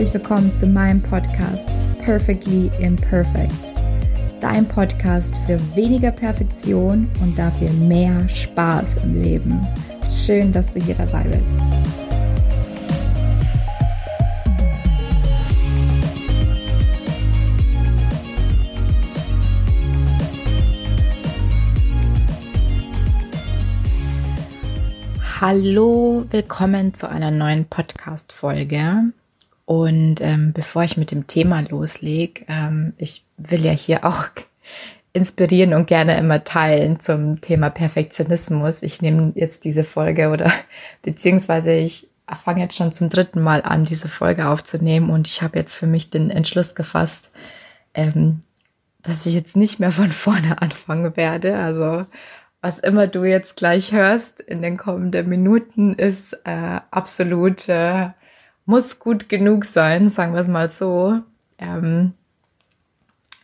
herzlich willkommen zu meinem Podcast Perfectly Imperfect. Dein Podcast für weniger Perfektion und dafür mehr Spaß im Leben. Schön, dass du hier dabei bist. Hallo, willkommen zu einer neuen Podcast-Folge. Und ähm, bevor ich mit dem Thema loslege, ähm, ich will ja hier auch inspirieren und gerne immer teilen zum Thema Perfektionismus. Ich nehme jetzt diese Folge oder beziehungsweise ich fange jetzt schon zum dritten Mal an, diese Folge aufzunehmen und ich habe jetzt für mich den Entschluss gefasst, ähm, dass ich jetzt nicht mehr von vorne anfangen werde. Also was immer du jetzt gleich hörst in den kommenden Minuten, ist äh, absolut äh, muss gut genug sein, sagen wir es mal so. Ähm,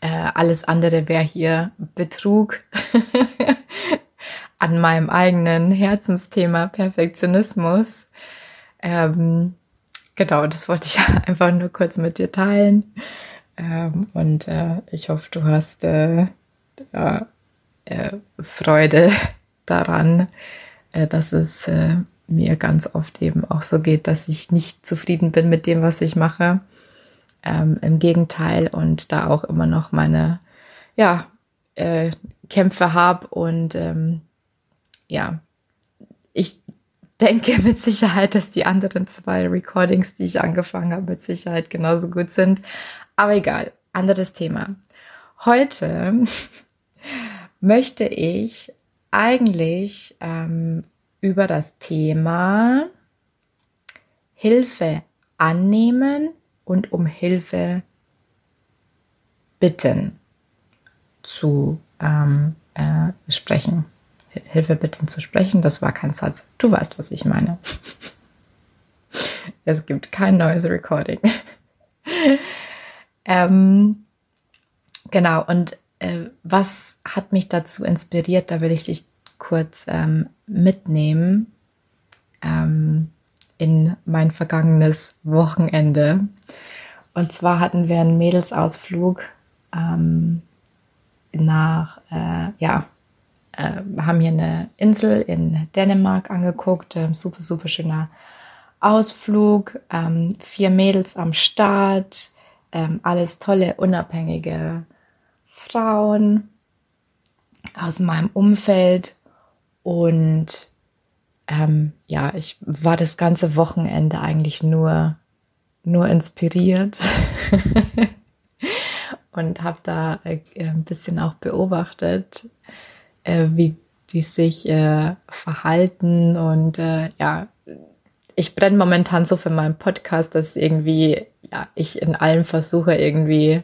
äh, alles andere wäre hier Betrug an meinem eigenen Herzensthema Perfektionismus. Ähm, genau, das wollte ich einfach nur kurz mit dir teilen. Ähm, und äh, ich hoffe, du hast äh, äh, Freude daran, äh, dass es äh, mir ganz oft eben auch so geht, dass ich nicht zufrieden bin mit dem, was ich mache. Ähm, Im Gegenteil und da auch immer noch meine ja, äh, Kämpfe habe und ähm, ja, ich denke mit Sicherheit, dass die anderen zwei Recordings, die ich angefangen habe, mit Sicherheit genauso gut sind. Aber egal, anderes Thema. Heute möchte ich eigentlich ähm, über das Thema Hilfe annehmen und um Hilfe bitten zu ähm, äh, sprechen. Hilfe bitten zu sprechen, das war kein Satz. Du weißt, was ich meine. es gibt kein neues Recording. ähm, genau, und äh, was hat mich dazu inspiriert? Da will ich dich kurz ähm, mitnehmen ähm, in mein vergangenes Wochenende. Und zwar hatten wir einen Mädelsausflug ähm, nach, äh, ja, äh, haben hier eine Insel in Dänemark angeguckt. Äh, super, super schöner Ausflug. Ähm, vier Mädels am Start. Ähm, alles tolle, unabhängige Frauen aus meinem Umfeld. Und ähm, ja, ich war das ganze Wochenende eigentlich nur, nur inspiriert und habe da äh, ein bisschen auch beobachtet, äh, wie die sich äh, verhalten. Und äh, ja, ich brenne momentan so für meinen Podcast, dass irgendwie ja, ich in allem versuche irgendwie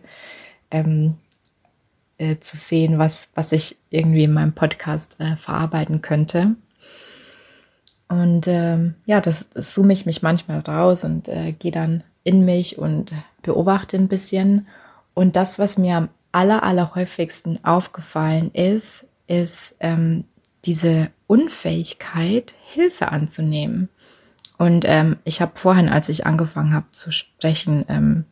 ähm, äh, zu sehen, was, was ich irgendwie in meinem Podcast äh, verarbeiten könnte. Und ähm, ja, das, das zoome ich mich manchmal raus und äh, gehe dann in mich und beobachte ein bisschen. Und das, was mir am aller, aller häufigsten aufgefallen ist, ist ähm, diese Unfähigkeit, Hilfe anzunehmen. Und ähm, ich habe vorhin, als ich angefangen habe zu sprechen, ähm,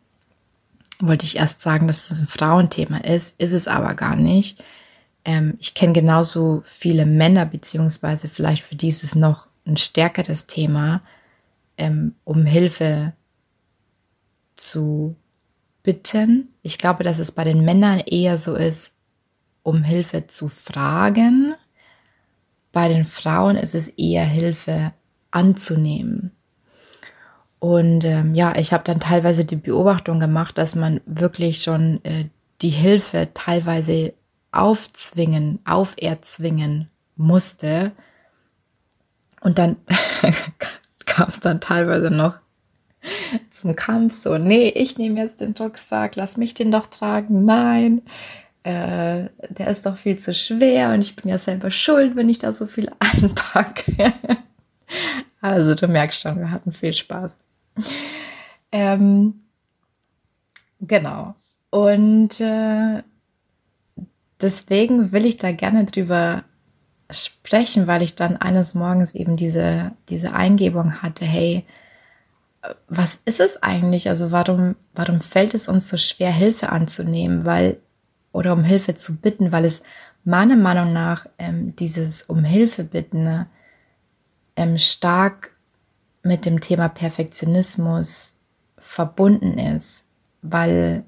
wollte ich erst sagen, dass das ein Frauenthema ist, ist es aber gar nicht. Ähm, ich kenne genauso viele Männer, beziehungsweise vielleicht für dieses noch ein stärkeres Thema, ähm, um Hilfe zu bitten. Ich glaube, dass es bei den Männern eher so ist, um Hilfe zu fragen. Bei den Frauen ist es eher Hilfe anzunehmen. Und ähm, ja, ich habe dann teilweise die Beobachtung gemacht, dass man wirklich schon äh, die Hilfe teilweise aufzwingen, auferzwingen musste. Und dann kam es dann teilweise noch zum Kampf so, nee, ich nehme jetzt den Rucksack, lass mich den doch tragen. Nein, äh, der ist doch viel zu schwer und ich bin ja selber schuld, wenn ich da so viel einpacke. also du merkst schon, wir hatten viel Spaß. Ähm, genau. Und äh, deswegen will ich da gerne drüber sprechen, weil ich dann eines Morgens eben diese, diese Eingebung hatte, hey, was ist es eigentlich? Also warum, warum fällt es uns so schwer, Hilfe anzunehmen? Weil, oder um Hilfe zu bitten, weil es meiner Meinung nach ähm, dieses um Hilfe bitten ne, ähm, stark mit dem Thema Perfektionismus verbunden ist, weil,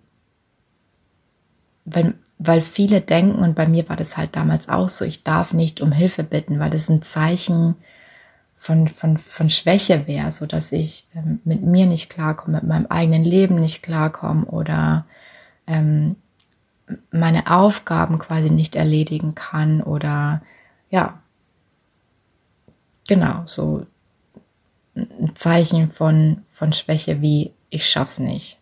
weil, weil viele denken, und bei mir war das halt damals auch so, ich darf nicht um Hilfe bitten, weil das ein Zeichen von, von, von Schwäche wäre, so dass ich ähm, mit mir nicht klarkomme, mit meinem eigenen Leben nicht klarkomme oder ähm, meine Aufgaben quasi nicht erledigen kann oder ja, genau, so ein Zeichen von, von Schwäche wie ich schaff's nicht.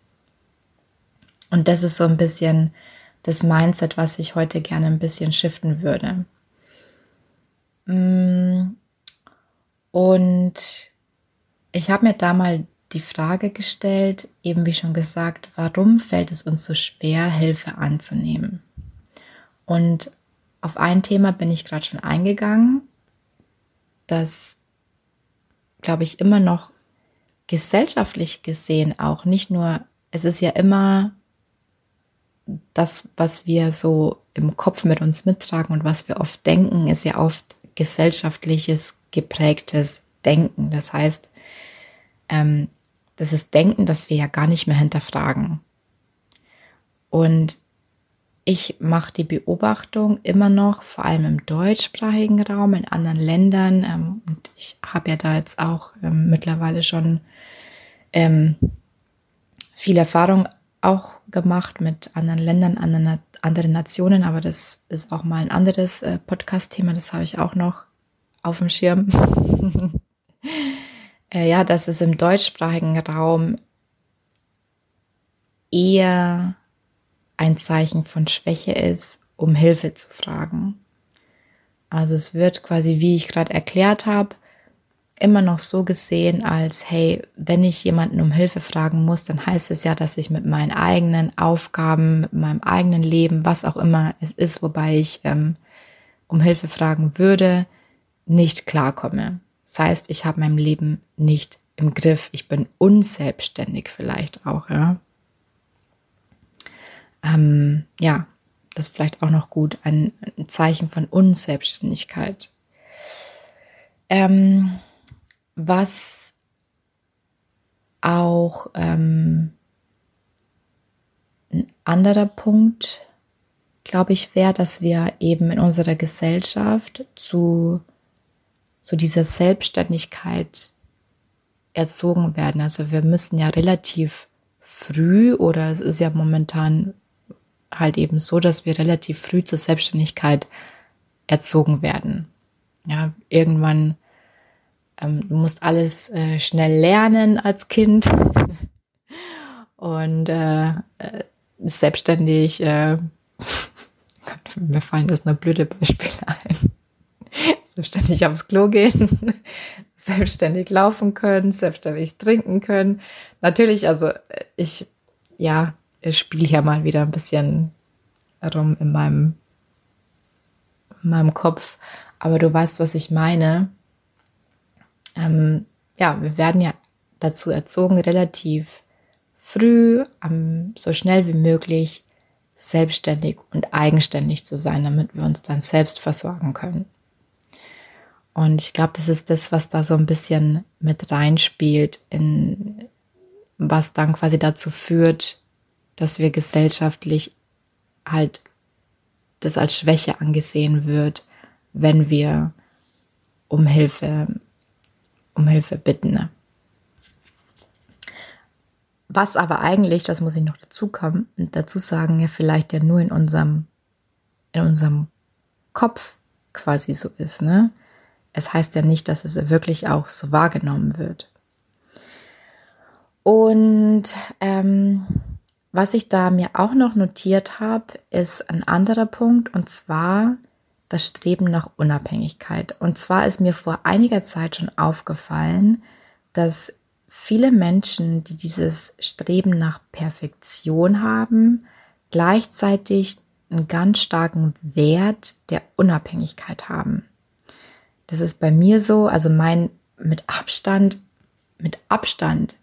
Und das ist so ein bisschen das Mindset, was ich heute gerne ein bisschen shiften würde. Mm, und ich habe mir da mal die Frage gestellt, eben wie schon gesagt, warum fällt es uns so schwer, Hilfe anzunehmen? Und auf ein Thema bin ich gerade schon eingegangen, das, glaube ich, immer noch gesellschaftlich gesehen auch nicht nur, es ist ja immer das, was wir so im Kopf mit uns mittragen und was wir oft denken, ist ja oft gesellschaftliches geprägtes Denken. Das heißt, ähm, das ist Denken, das wir ja gar nicht mehr hinterfragen. Und ich mache die Beobachtung immer noch, vor allem im deutschsprachigen Raum, in anderen Ländern. Ähm, und ich habe ja da jetzt auch ähm, mittlerweile schon ähm, viel Erfahrung auch gemacht mit anderen Ländern, anderen, anderen Nationen, aber das ist auch mal ein anderes äh, Podcast-Thema, das habe ich auch noch auf dem Schirm. äh, ja, dass es im deutschsprachigen Raum eher ein Zeichen von Schwäche ist, um Hilfe zu fragen. Also es wird quasi, wie ich gerade erklärt habe, immer noch so gesehen als, hey, wenn ich jemanden um Hilfe fragen muss, dann heißt es ja, dass ich mit meinen eigenen Aufgaben, mit meinem eigenen Leben, was auch immer es ist, wobei ich ähm, um Hilfe fragen würde, nicht klarkomme. Das heißt, ich habe mein Leben nicht im Griff. Ich bin unselbstständig vielleicht auch, ja. Ähm, ja, das ist vielleicht auch noch gut, ein, ein Zeichen von Unselbstständigkeit. Ähm, was auch ähm, ein anderer Punkt, glaube ich, wäre, dass wir eben in unserer Gesellschaft zu so dieser Selbstständigkeit erzogen werden. Also wir müssen ja relativ früh oder es ist ja momentan halt eben so, dass wir relativ früh zur Selbstständigkeit erzogen werden. Ja, irgendwann, ähm, du musst alles äh, schnell lernen als Kind und äh, äh selbstständig, äh, mir fallen jetzt nur blöde Beispiele ein selbstständig aufs Klo gehen, selbstständig laufen können, selbstständig trinken können. Natürlich, also ich, ja, spiele hier mal wieder ein bisschen rum in meinem, in meinem Kopf, aber du weißt, was ich meine. Ähm, ja, wir werden ja dazu erzogen, relativ früh, um, so schnell wie möglich selbstständig und eigenständig zu sein, damit wir uns dann selbst versorgen können. Und ich glaube, das ist das, was da so ein bisschen mit reinspielt, in was dann quasi dazu führt, dass wir gesellschaftlich halt das als Schwäche angesehen wird, wenn wir um Hilfe, um Hilfe bitten. Ne? Was aber eigentlich, das muss ich noch dazu kommen, dazu sagen, ja vielleicht ja nur in unserem, in unserem Kopf quasi so ist, ne? es heißt ja nicht, dass es wirklich auch so wahrgenommen wird. Und ähm, was ich da mir auch noch notiert habe, ist ein anderer Punkt und zwar das Streben nach Unabhängigkeit. Und zwar ist mir vor einiger Zeit schon aufgefallen, dass viele Menschen, die dieses Streben nach Perfektion haben, gleichzeitig einen ganz starken Wert der Unabhängigkeit haben. Das ist bei mir so, also mein mit Abstand, mit Abstand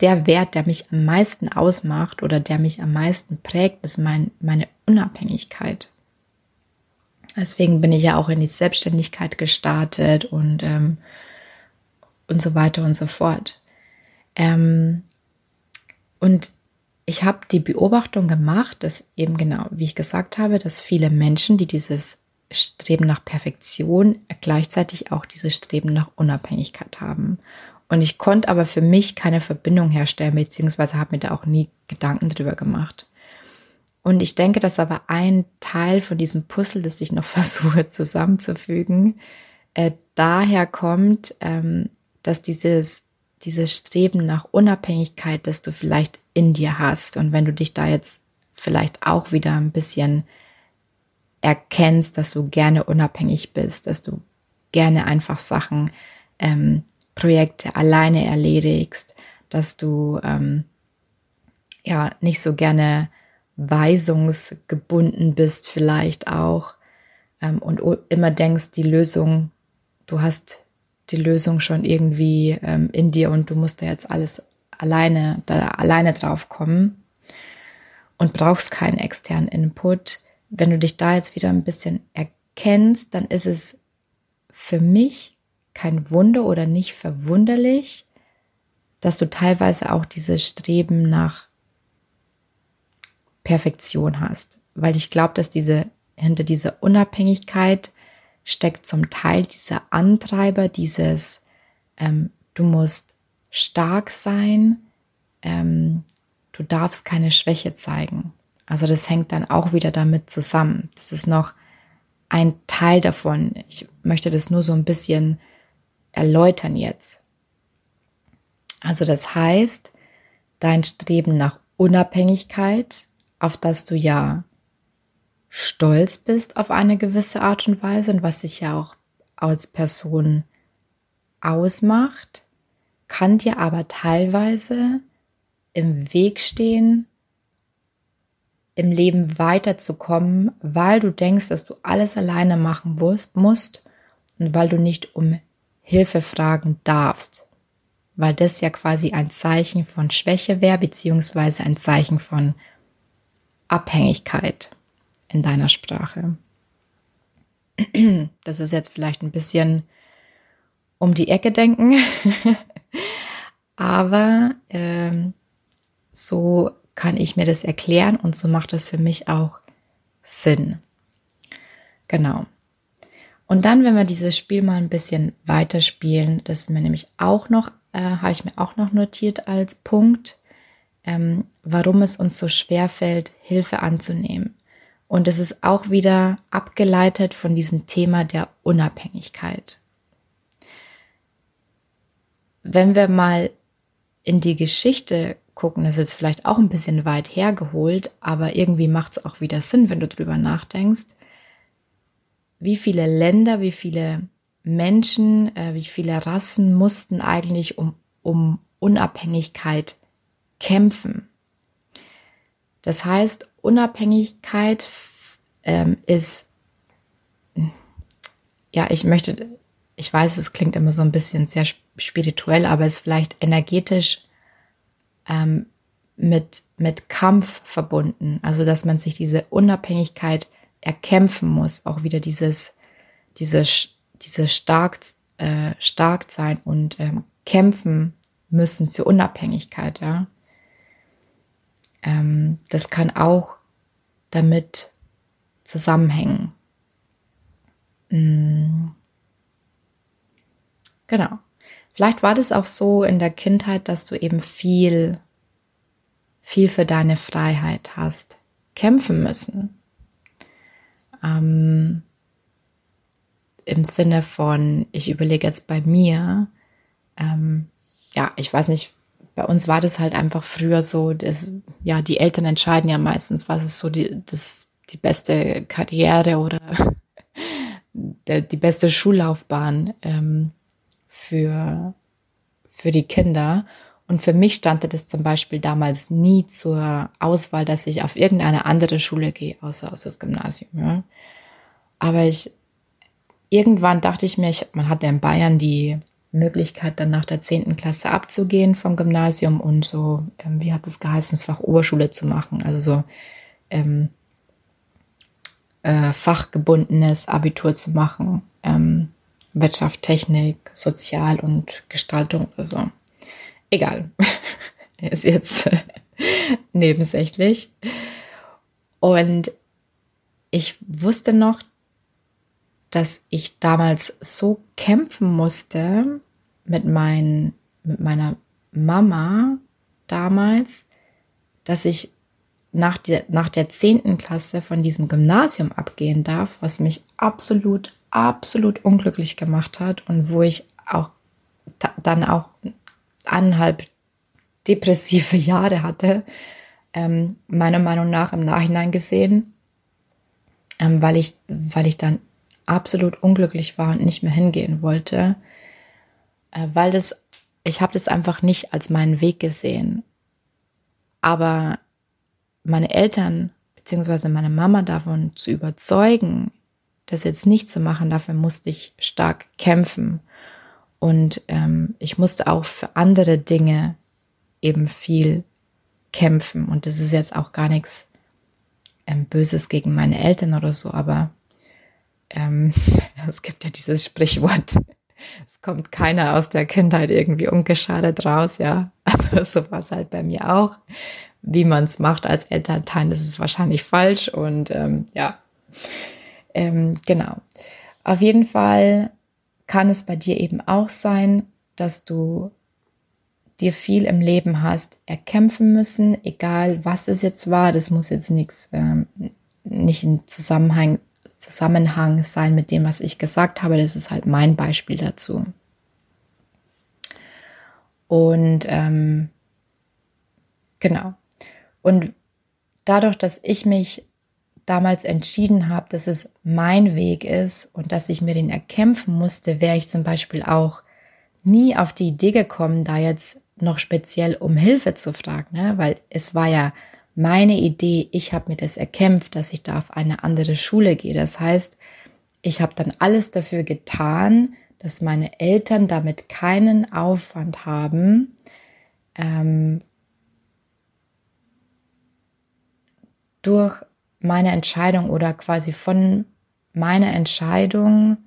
der Wert, der mich am meisten ausmacht oder der mich am meisten prägt, ist mein, meine Unabhängigkeit. Deswegen bin ich ja auch in die Selbstständigkeit gestartet und, ähm, und so weiter und so fort. Ähm, und ich habe die Beobachtung gemacht, dass eben genau, wie ich gesagt habe, dass viele Menschen, die dieses Streben nach Perfektion gleichzeitig auch dieses Streben nach Unabhängigkeit haben. Und ich konnte aber für mich keine Verbindung herstellen, beziehungsweise habe mir da auch nie Gedanken drüber gemacht. Und ich denke, dass aber ein Teil von diesem Puzzle, das ich noch versuche zusammenzufügen, äh, daher kommt, ähm, dass dieses, dieses Streben nach Unabhängigkeit, das du vielleicht in dir hast, und wenn du dich da jetzt vielleicht auch wieder ein bisschen erkennst, dass du gerne unabhängig bist, dass du gerne einfach Sachen, ähm, Projekte alleine erledigst, dass du ähm, ja nicht so gerne weisungsgebunden bist vielleicht auch ähm, und immer denkst, die Lösung, du hast die Lösung schon irgendwie ähm, in dir und du musst da jetzt alles alleine, da alleine drauf kommen und brauchst keinen externen Input. Wenn du dich da jetzt wieder ein bisschen erkennst, dann ist es für mich kein Wunder oder nicht verwunderlich, dass du teilweise auch dieses Streben nach Perfektion hast, weil ich glaube, dass diese hinter dieser Unabhängigkeit steckt zum Teil dieser Antreiber, dieses ähm, du musst stark sein, ähm, du darfst keine Schwäche zeigen. Also das hängt dann auch wieder damit zusammen. Das ist noch ein Teil davon. Ich möchte das nur so ein bisschen erläutern jetzt. Also das heißt, dein Streben nach Unabhängigkeit auf das du ja stolz bist auf eine gewisse Art und Weise und was sich ja auch als Person ausmacht, kann dir aber teilweise im Weg stehen, im Leben weiterzukommen, weil du denkst, dass du alles alleine machen musst und weil du nicht um Hilfe fragen darfst, weil das ja quasi ein Zeichen von Schwäche wäre, beziehungsweise ein Zeichen von Abhängigkeit in deiner Sprache. Das ist jetzt vielleicht ein bisschen um die Ecke denken, aber ähm, so kann ich mir das erklären und so macht das für mich auch Sinn. Genau. Und dann, wenn wir dieses Spiel mal ein bisschen weiterspielen, das ist mir nämlich auch noch, äh, habe ich mir auch noch notiert als Punkt, ähm, warum es uns so schwer fällt, Hilfe anzunehmen. Und es ist auch wieder abgeleitet von diesem Thema der Unabhängigkeit. Wenn wir mal in die Geschichte gucken, das ist vielleicht auch ein bisschen weit hergeholt, aber irgendwie macht es auch wieder Sinn, wenn du drüber nachdenkst, wie viele Länder, wie viele Menschen, äh, wie viele Rassen mussten eigentlich um, um Unabhängigkeit kämpfen. Das heißt, Unabhängigkeit ähm, ist, ja, ich möchte, ich weiß, es klingt immer so ein bisschen sehr spirituell, aber ist vielleicht energetisch ähm, mit, mit Kampf verbunden. Also, dass man sich diese Unabhängigkeit erkämpfen muss, auch wieder dieses, dieses, dieses stark, äh, stark sein und ähm, kämpfen müssen für Unabhängigkeit, ja. Ähm, das kann auch damit zusammenhängen. Mhm. Genau. Vielleicht war das auch so in der Kindheit, dass du eben viel, viel für deine Freiheit hast kämpfen müssen. Ähm, Im Sinne von, ich überlege jetzt bei mir, ähm, ja, ich weiß nicht, bei uns war das halt einfach früher so, dass, ja, die Eltern entscheiden ja meistens, was ist so die, das, die beste Karriere oder der, die beste Schullaufbahn ähm, für, für die Kinder. Und für mich stand das zum Beispiel damals nie zur Auswahl, dass ich auf irgendeine andere Schule gehe, außer aus das Gymnasium. Ja. Aber ich, irgendwann dachte ich mir, ich, man hat ja in Bayern die Möglichkeit, dann nach der zehnten Klasse abzugehen vom Gymnasium und so, ähm, wie hat es geheißen, Fachoberschule zu machen. Also so ähm, äh, fachgebundenes Abitur zu machen. Ähm, Wirtschaft, Technik, Sozial und Gestaltung oder so. Egal. Ist jetzt nebensächlich. Und ich wusste noch, dass ich damals so kämpfen musste mit, mein, mit meiner Mama damals, dass ich nach der, nach der 10. Klasse von diesem Gymnasium abgehen darf, was mich absolut, absolut unglücklich gemacht hat und wo ich auch dann auch eineinhalb depressive Jahre hatte, ähm, meiner Meinung nach im Nachhinein gesehen, ähm, weil, ich, weil ich dann absolut unglücklich war und nicht mehr hingehen wollte, äh, weil das, ich habe das einfach nicht als meinen Weg gesehen. Aber meine Eltern beziehungsweise meine Mama davon zu überzeugen, das jetzt nicht zu machen, dafür musste ich stark kämpfen. Und ähm, ich musste auch für andere Dinge eben viel kämpfen. Und das ist jetzt auch gar nichts ähm, Böses gegen meine Eltern oder so, aber ähm, es gibt ja dieses Sprichwort, es kommt keiner aus der Kindheit irgendwie ungeschadet raus, ja. Also so war es halt bei mir auch. Wie man es macht als Elternteil, das ist wahrscheinlich falsch und ähm, ja, ähm, genau. Auf jeden Fall kann es bei dir eben auch sein, dass du dir viel im Leben hast erkämpfen müssen, egal was es jetzt war. Das muss jetzt nichts, ähm, nicht in Zusammenhang, Zusammenhang sein mit dem, was ich gesagt habe. Das ist halt mein Beispiel dazu. Und ähm, genau. Und dadurch, dass ich mich damals entschieden habe, dass es mein Weg ist und dass ich mir den erkämpfen musste, wäre ich zum Beispiel auch nie auf die Idee gekommen, da jetzt noch speziell um Hilfe zu fragen, ne? weil es war ja meine Idee, ich habe mir das erkämpft, dass ich da auf eine andere Schule gehe. Das heißt, ich habe dann alles dafür getan, dass meine Eltern damit keinen Aufwand haben, ähm, durch meine Entscheidung oder quasi von meiner Entscheidung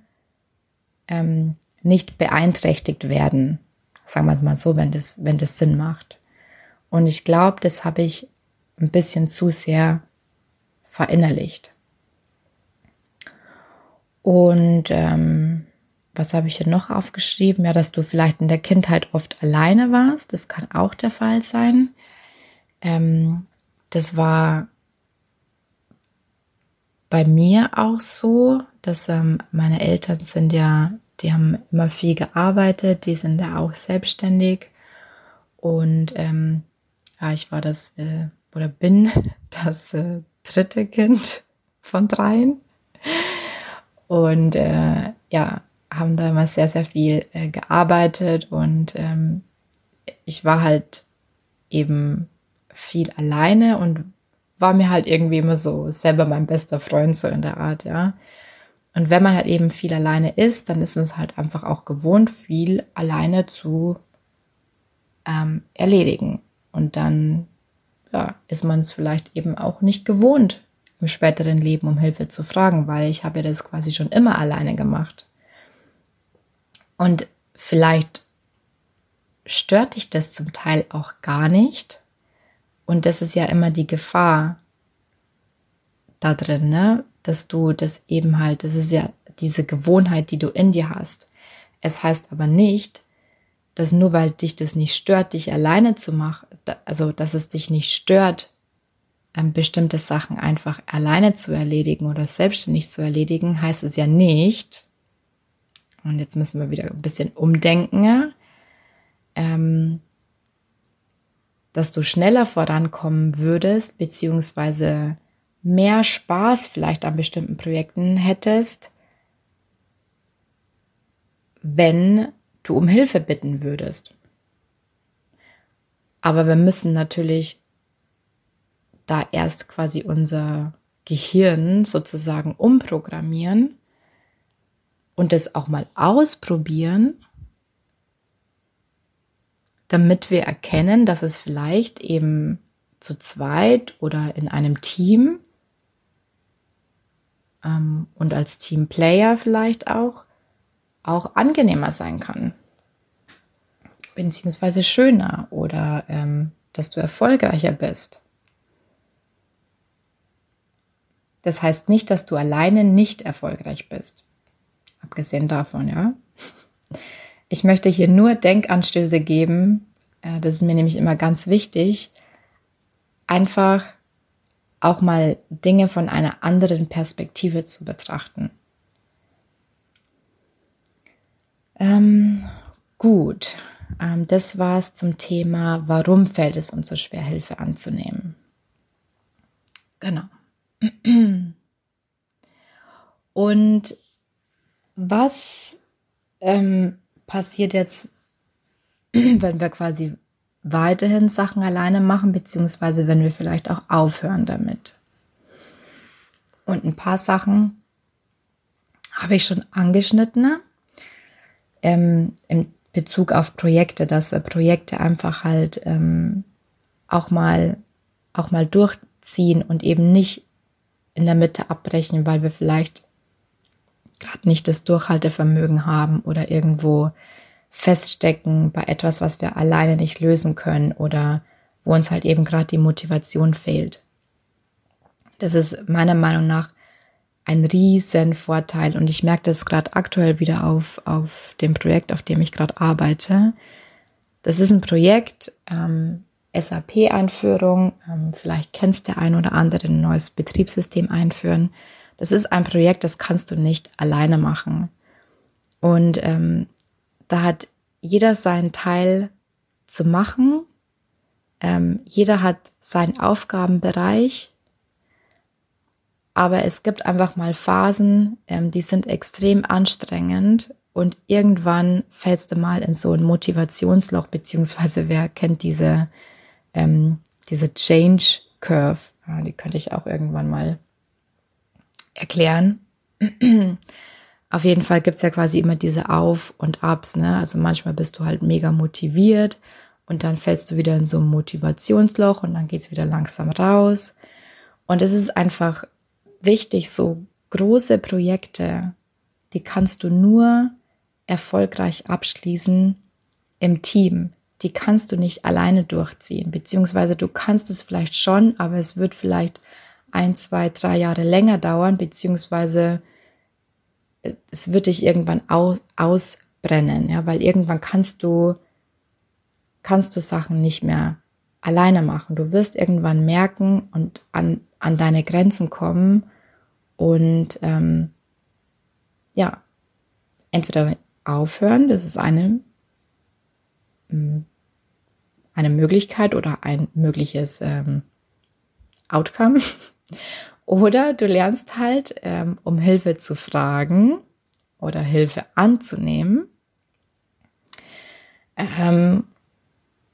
ähm, nicht beeinträchtigt werden. Sagen wir es mal so, wenn das, wenn das Sinn macht. Und ich glaube, das habe ich ein bisschen zu sehr verinnerlicht. Und ähm, was habe ich hier noch aufgeschrieben? Ja, dass du vielleicht in der Kindheit oft alleine warst. Das kann auch der Fall sein. Ähm, das war bei mir auch so, dass ähm, meine Eltern sind ja die haben immer viel gearbeitet, die sind ja auch selbstständig. Und ähm, ja, ich war das äh, oder bin das äh, dritte Kind von dreien. Und äh, ja, haben da immer sehr, sehr viel äh, gearbeitet und ähm, ich war halt eben viel alleine und war mir halt irgendwie immer so selber mein bester Freund so in der Art, ja. Und wenn man halt eben viel alleine ist, dann ist es halt einfach auch gewohnt, viel alleine zu ähm, erledigen. Und dann ja, ist man es vielleicht eben auch nicht gewohnt, im späteren Leben um Hilfe zu fragen, weil ich habe ja das quasi schon immer alleine gemacht. Und vielleicht stört dich das zum Teil auch gar nicht. Und das ist ja immer die Gefahr da drin, ne? dass du das eben halt, das ist ja diese Gewohnheit, die du in dir hast. Es heißt aber nicht, dass nur weil dich das nicht stört, dich alleine zu machen, also dass es dich nicht stört, ähm, bestimmte Sachen einfach alleine zu erledigen oder selbstständig zu erledigen, heißt es ja nicht, und jetzt müssen wir wieder ein bisschen umdenken, ähm, dass du schneller vorankommen würdest, beziehungsweise mehr Spaß vielleicht an bestimmten Projekten hättest, wenn du um Hilfe bitten würdest. Aber wir müssen natürlich da erst quasi unser Gehirn sozusagen umprogrammieren und das auch mal ausprobieren, damit wir erkennen, dass es vielleicht eben zu zweit oder in einem Team ähm, und als Teamplayer vielleicht auch, auch angenehmer sein kann. Beziehungsweise schöner oder ähm, dass du erfolgreicher bist. Das heißt nicht, dass du alleine nicht erfolgreich bist. Abgesehen davon, ja. Ich möchte hier nur Denkanstöße geben. Äh, das ist mir nämlich immer ganz wichtig. Einfach auch mal Dinge von einer anderen Perspektive zu betrachten. Ähm, gut, ähm, das war es zum Thema, warum fällt es uns so schwer, Hilfe anzunehmen. Genau. Und was ähm, passiert jetzt, wenn wir quasi weiterhin Sachen alleine machen, beziehungsweise wenn wir vielleicht auch aufhören damit? Und ein paar Sachen habe ich schon angeschnitten ähm, im Bezug auf Projekte, dass wir Projekte einfach halt ähm, auch mal auch mal durchziehen und eben nicht in der Mitte abbrechen, weil wir vielleicht gerade nicht das Durchhaltevermögen haben oder irgendwo feststecken bei etwas, was wir alleine nicht lösen können oder wo uns halt eben gerade die Motivation fehlt. Das ist meiner Meinung nach ein riesen Vorteil und ich merke das gerade aktuell wieder auf, auf dem Projekt, auf dem ich gerade arbeite. Das ist ein Projekt, ähm, SAP-Einführung. Ähm, vielleicht kennst der ein oder andere ein neues Betriebssystem einführen. Das ist ein Projekt, das kannst du nicht alleine machen. Und ähm, da hat jeder seinen Teil zu machen. Ähm, jeder hat seinen Aufgabenbereich. Aber es gibt einfach mal Phasen, ähm, die sind extrem anstrengend und irgendwann fällst du mal in so ein Motivationsloch, beziehungsweise wer kennt diese ähm, diese Change Curve, ja, die könnte ich auch irgendwann mal erklären. Auf jeden Fall gibt's ja quasi immer diese Auf- und Abs. Ne? Also manchmal bist du halt mega motiviert und dann fällst du wieder in so ein Motivationsloch und dann geht's wieder langsam raus. Und es ist einfach wichtig, so große Projekte, die kannst du nur erfolgreich abschließen im Team die kannst du nicht alleine durchziehen, beziehungsweise du kannst es vielleicht schon, aber es wird vielleicht ein, zwei, drei Jahre länger dauern, beziehungsweise es wird dich irgendwann aus, ausbrennen, ja, weil irgendwann kannst du, kannst du Sachen nicht mehr alleine machen. Du wirst irgendwann merken und an, an deine Grenzen kommen und ähm, ja, entweder aufhören, das ist eine hm, eine Möglichkeit oder ein mögliches ähm, Outcome. Oder du lernst halt, ähm, um Hilfe zu fragen oder Hilfe anzunehmen ähm,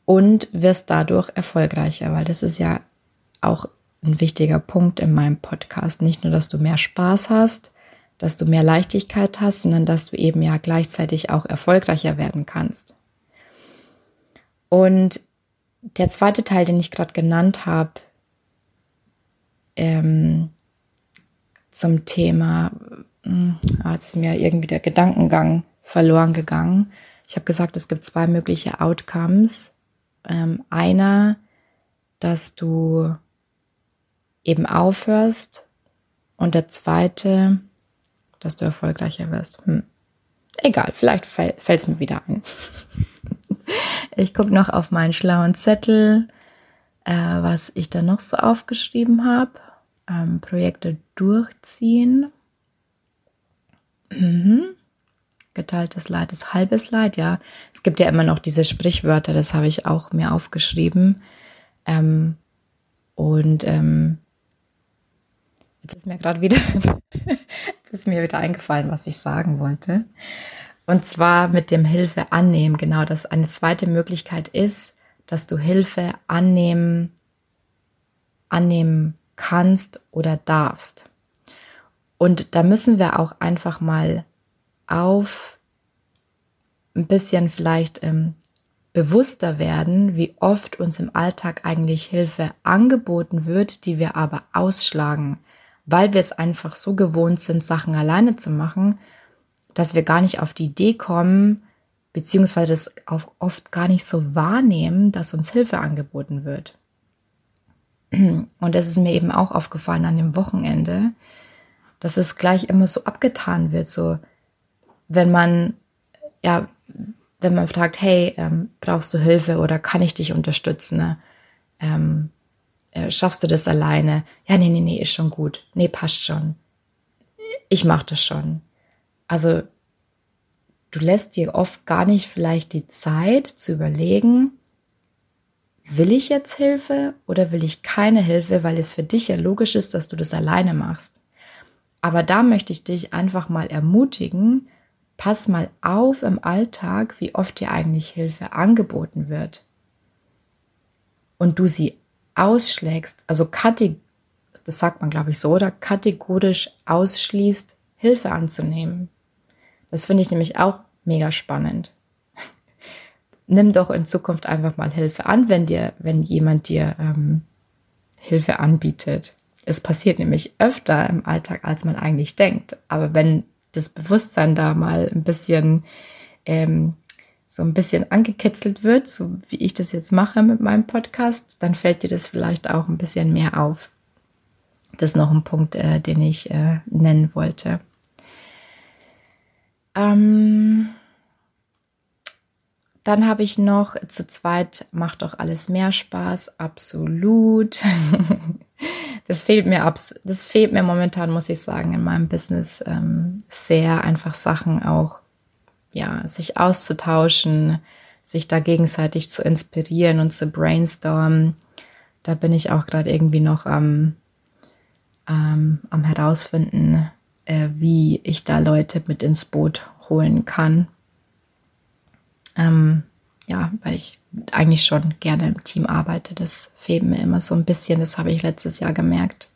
und wirst dadurch erfolgreicher, weil das ist ja auch ein wichtiger Punkt in meinem Podcast. Nicht nur, dass du mehr Spaß hast, dass du mehr Leichtigkeit hast, sondern dass du eben ja gleichzeitig auch erfolgreicher werden kannst. Und der zweite Teil, den ich gerade genannt habe, ähm, zum Thema, äh, jetzt ist mir irgendwie der Gedankengang verloren gegangen. Ich habe gesagt, es gibt zwei mögliche Outcomes. Ähm, einer, dass du eben aufhörst und der zweite, dass du erfolgreicher wirst. Hm. Egal, vielleicht fällt es mir wieder ein. Ich gucke noch auf meinen schlauen Zettel, äh, was ich da noch so aufgeschrieben habe. Ähm, Projekte durchziehen. Mhm. Geteiltes Leid ist halbes Leid, ja. Es gibt ja immer noch diese Sprichwörter, das habe ich auch mir aufgeschrieben. Ähm, und ähm, jetzt ist mir gerade wieder, jetzt ist mir wieder eingefallen, was ich sagen wollte. Und zwar mit dem Hilfe annehmen. Genau, dass eine zweite Möglichkeit ist, dass du Hilfe annehmen, annehmen kannst oder darfst. Und da müssen wir auch einfach mal auf ein bisschen vielleicht ähm, bewusster werden, wie oft uns im Alltag eigentlich Hilfe angeboten wird, die wir aber ausschlagen, weil wir es einfach so gewohnt sind, Sachen alleine zu machen, dass wir gar nicht auf die Idee kommen, beziehungsweise das auch oft gar nicht so wahrnehmen, dass uns Hilfe angeboten wird. Und das ist mir eben auch aufgefallen an dem Wochenende, dass es gleich immer so abgetan wird, so wenn man, ja, wenn man fragt, hey, ähm, brauchst du Hilfe oder kann ich dich unterstützen? Ne? Ähm, äh, schaffst du das alleine? Ja, nee, nee, nee, ist schon gut. Nee, passt schon. Ich mach das schon. Also, du lässt dir oft gar nicht vielleicht die Zeit zu überlegen, will ich jetzt Hilfe oder will ich keine Hilfe, weil es für dich ja logisch ist, dass du das alleine machst. Aber da möchte ich dich einfach mal ermutigen, pass mal auf im Alltag, wie oft dir eigentlich Hilfe angeboten wird. Und du sie ausschlägst, also kategorisch, das sagt man glaube ich so, oder kategorisch ausschließt, Hilfe anzunehmen. Das finde ich nämlich auch mega spannend. Nimm doch in Zukunft einfach mal Hilfe an, wenn dir, wenn jemand dir ähm, Hilfe anbietet. Es passiert nämlich öfter im Alltag, als man eigentlich denkt. Aber wenn das Bewusstsein da mal ein bisschen ähm, so ein bisschen angekitzelt wird, so wie ich das jetzt mache mit meinem Podcast, dann fällt dir das vielleicht auch ein bisschen mehr auf. Das ist noch ein Punkt, äh, den ich äh, nennen wollte. Ähm, dann habe ich noch zu zweit macht doch alles mehr Spaß, absolut. das fehlt mir abs das fehlt mir momentan, muss ich sagen, in meinem Business ähm, sehr einfach Sachen auch ja, sich auszutauschen, sich da gegenseitig zu inspirieren und zu brainstormen. Da bin ich auch gerade irgendwie noch am, ähm, am herausfinden, äh, wie ich da Leute mit ins Boot holen kann. Ähm, ja, weil ich eigentlich schon gerne im Team arbeite. Das fehlt mir immer so ein bisschen. Das habe ich letztes Jahr gemerkt.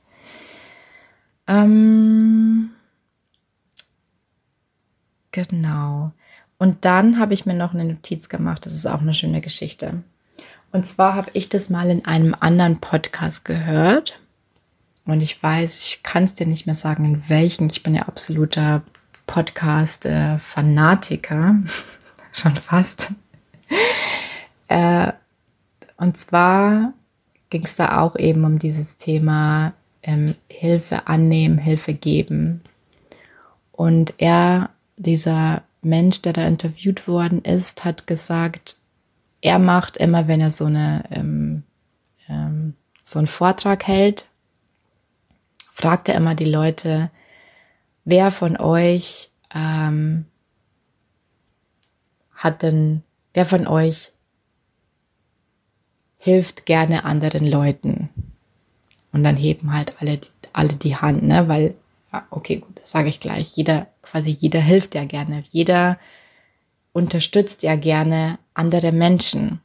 Ähm, genau. Und dann habe ich mir noch eine Notiz gemacht. Das ist auch eine schöne Geschichte. Und zwar habe ich das mal in einem anderen Podcast gehört. Und ich weiß, ich kann es dir nicht mehr sagen, in welchen. Ich bin ja absoluter Podcast-Fanatiker. Schon fast. äh, und zwar ging es da auch eben um dieses Thema ähm, Hilfe annehmen, Hilfe geben. Und er, dieser Mensch, der da interviewt worden ist, hat gesagt, er macht immer, wenn er so eine ähm, ähm, so einen Vortrag hält, fragt er immer die Leute, wer von euch ähm, hat denn, wer von euch hilft gerne anderen Leuten? Und dann heben halt alle, alle die Hand, ne, weil okay, gut, das sage ich gleich. Jeder, quasi jeder hilft ja gerne. Jeder unterstützt ja gerne andere Menschen.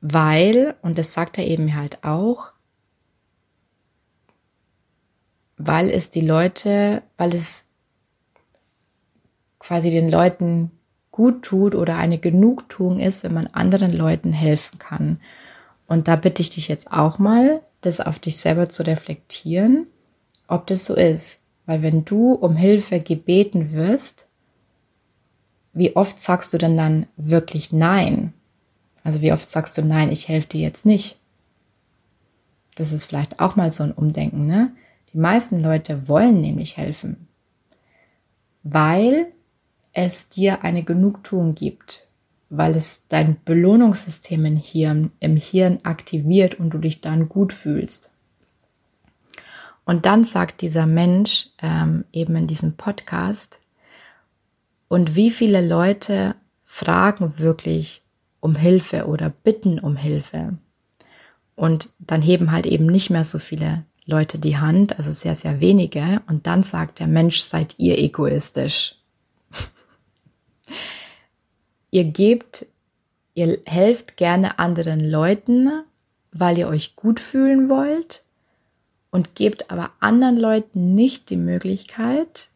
Weil, und das sagt er eben halt auch, weil es die Leute, weil es quasi den Leuten gut tut oder eine Genugtuung ist, wenn man anderen Leuten helfen kann. Und da bitte ich dich jetzt auch mal, das auf dich selber zu reflektieren ob das so ist. Weil wenn du um Hilfe gebeten wirst, wie oft sagst du denn dann wirklich Nein? Also wie oft sagst du Nein, ich helfe dir jetzt nicht? Das ist vielleicht auch mal so ein Umdenken, ne? Die meisten Leute wollen nämlich helfen, weil es dir eine Genugtuung gibt, weil es dein Belohnungssystem im Hirn, im Hirn aktiviert und du dich dann gut fühlst. Und dann sagt dieser Mensch ähm, eben in diesem Podcast, und wie viele Leute fragen wirklich um Hilfe oder bitten um Hilfe. Und dann heben halt eben nicht mehr so viele Leute die Hand, also sehr, sehr wenige. Und dann sagt der Mensch, seid ihr egoistisch. ihr gebt, ihr helft gerne anderen Leuten, weil ihr euch gut fühlen wollt und gebt aber anderen Leuten nicht die Möglichkeit,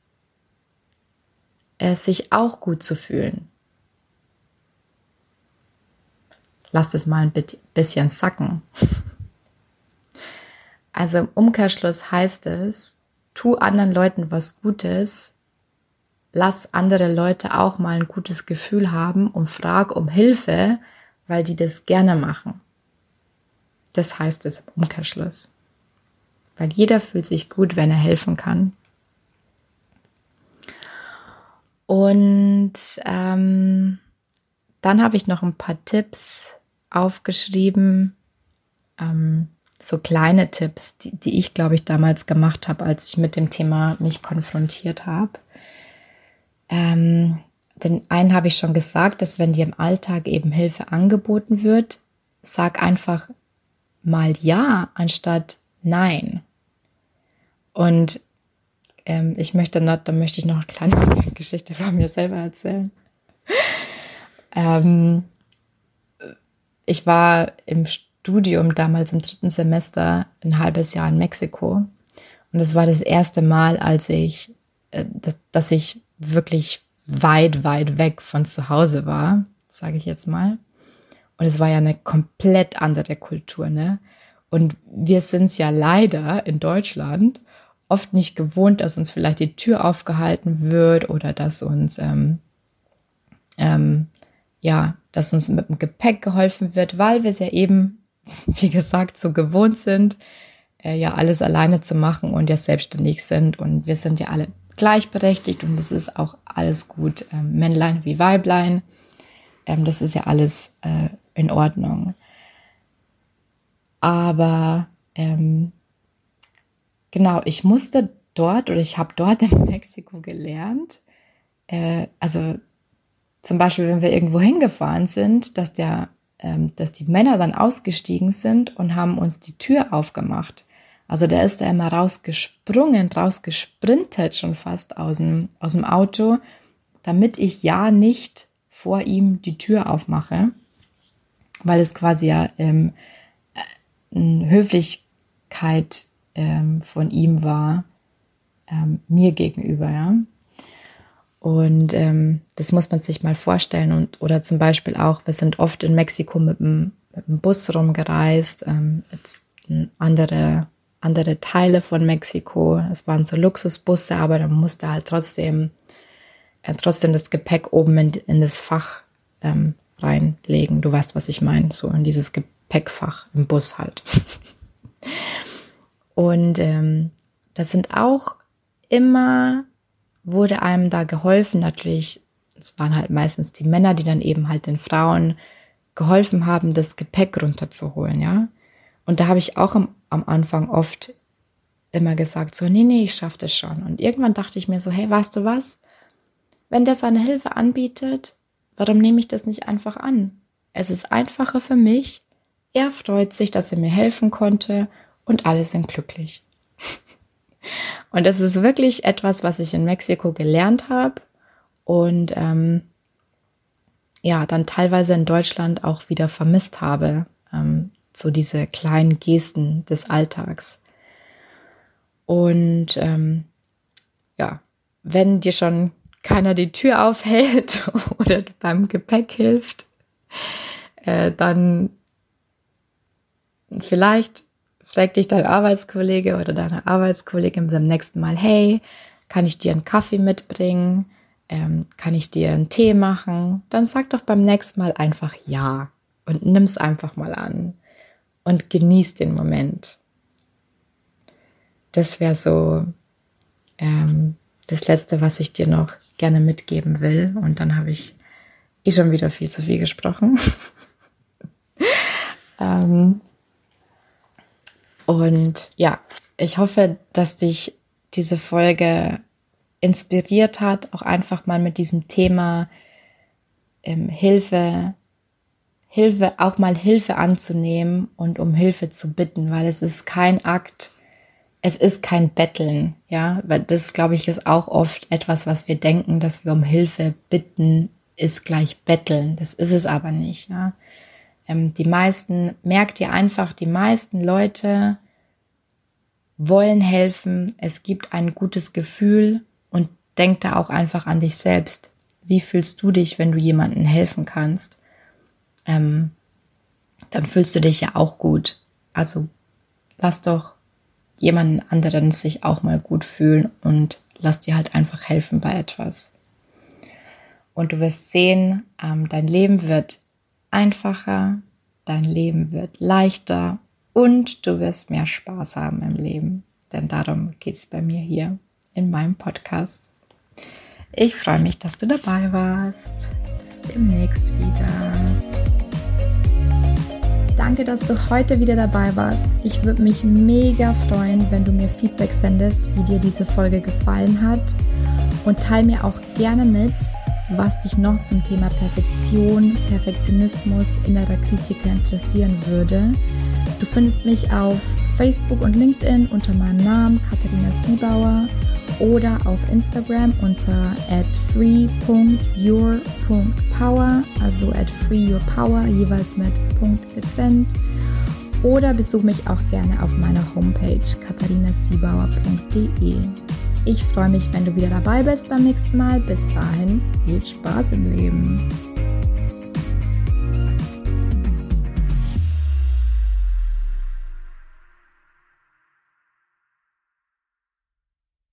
es sich auch gut zu fühlen. lass es mal ein bisschen sacken. Also im Umkehrschluss heißt es, tu anderen Leuten was Gutes, lass andere Leute auch mal ein gutes Gefühl haben und frag um Hilfe, weil die das gerne machen. Das heißt es im Umkehrschluss. Weil jeder fühlt sich gut, wenn er helfen kann. Und ähm, dann habe ich noch ein paar Tipps aufgeschrieben, ähm, so kleine Tipps, die, die ich, glaube ich, damals gemacht habe, als ich mit dem Thema mich konfrontiert habe. Ähm, den einen habe ich schon gesagt, dass wenn dir im Alltag eben Hilfe angeboten wird, sag einfach mal ja anstatt nein. Und ähm, ich möchte noch, da möchte ich noch eine kleine Geschichte von mir selber erzählen. ähm, ich war im Studium damals im dritten Semester ein halbes Jahr in Mexiko. Und es war das erste Mal, als ich, äh, dass, ich wirklich weit, weit weg von zu Hause war, sage ich jetzt mal. Und es war ja eine komplett andere Kultur, ne? Und wir sind es ja leider in Deutschland oft nicht gewohnt, dass uns vielleicht die Tür aufgehalten wird oder dass uns ähm, ähm, ja, dass uns mit dem Gepäck geholfen wird, weil wir es ja eben wie gesagt, so gewohnt sind, äh, ja alles alleine zu machen und ja selbstständig sind. Und wir sind ja alle gleichberechtigt und es ist auch alles gut. Ähm, Männlein wie Weiblein, ähm, das ist ja alles äh, in Ordnung. Aber ähm, genau, ich musste dort oder ich habe dort in Mexiko gelernt, äh, also zum Beispiel, wenn wir irgendwo hingefahren sind, dass der dass die Männer dann ausgestiegen sind und haben uns die Tür aufgemacht. Also der ist da immer rausgesprungen, rausgesprintet schon fast aus dem, aus dem Auto, damit ich ja nicht vor ihm die Tür aufmache, weil es quasi ja ähm, eine Höflichkeit ähm, von ihm war, ähm, mir gegenüber, ja. Und ähm, das muss man sich mal vorstellen. Und oder zum Beispiel auch, wir sind oft in Mexiko mit dem, mit dem Bus rumgereist, ähm, jetzt andere, andere Teile von Mexiko. Es waren so Luxusbusse, aber dann musste halt trotzdem, äh, trotzdem das Gepäck oben in, in das Fach ähm, reinlegen. Du weißt, was ich meine, so in dieses Gepäckfach im Bus halt. Und ähm, das sind auch immer wurde einem da geholfen. Natürlich, es waren halt meistens die Männer, die dann eben halt den Frauen geholfen haben, das Gepäck runterzuholen, ja. Und da habe ich auch am, am Anfang oft immer gesagt, so, nee, nee, ich schaffe das schon. Und irgendwann dachte ich mir so, hey, weißt du was? Wenn der seine Hilfe anbietet, warum nehme ich das nicht einfach an? Es ist einfacher für mich. Er freut sich, dass er mir helfen konnte und alle sind glücklich. Und das ist wirklich etwas, was ich in Mexiko gelernt habe und ähm, ja, dann teilweise in Deutschland auch wieder vermisst habe. Ähm, so diese kleinen Gesten des Alltags. Und ähm, ja, wenn dir schon keiner die Tür aufhält oder beim Gepäck hilft, äh, dann vielleicht fragt dich dein Arbeitskollege oder deine Arbeitskollegin beim nächsten Mal, hey, kann ich dir einen Kaffee mitbringen? Ähm, kann ich dir einen Tee machen? Dann sag doch beim nächsten Mal einfach ja und nimm's einfach mal an und genieß den Moment. Das wäre so ähm, das Letzte, was ich dir noch gerne mitgeben will. Und dann habe ich eh schon wieder viel zu viel gesprochen. ähm, und ja, ich hoffe, dass dich diese Folge inspiriert hat, auch einfach mal mit diesem Thema ähm, Hilfe, Hilfe, auch mal Hilfe anzunehmen und um Hilfe zu bitten, weil es ist kein Akt, es ist kein Betteln, ja, weil das, glaube ich, ist auch oft etwas, was wir denken, dass wir um Hilfe bitten, ist gleich Betteln. Das ist es aber nicht, ja. Ähm, die meisten, merkt ihr einfach, die meisten Leute wollen helfen. Es gibt ein gutes Gefühl und denk da auch einfach an dich selbst. Wie fühlst du dich, wenn du jemandem helfen kannst? Ähm, dann fühlst du dich ja auch gut. Also lass doch jemanden anderen sich auch mal gut fühlen und lass dir halt einfach helfen bei etwas. Und du wirst sehen, ähm, dein Leben wird einfacher, dein Leben wird leichter und du wirst mehr Spaß haben im Leben. Denn darum geht es bei mir hier in meinem Podcast. Ich freue mich, dass du dabei warst. Bis demnächst wieder. Danke, dass du heute wieder dabei warst. Ich würde mich mega freuen, wenn du mir Feedback sendest, wie dir diese Folge gefallen hat. Und teile mir auch gerne mit, was dich noch zum Thema Perfektion, Perfektionismus, innerer Kritiker interessieren würde. Du findest mich auf Facebook und LinkedIn unter meinem Namen Katharina Siebauer oder auf Instagram unter at free.your.power, also at freeyourpower, jeweils mit Punkt getrennt. Oder besuch mich auch gerne auf meiner Homepage katharinasiebauer.de. Ich freue mich, wenn du wieder dabei bist beim nächsten Mal. Bis dahin, viel Spaß im Leben.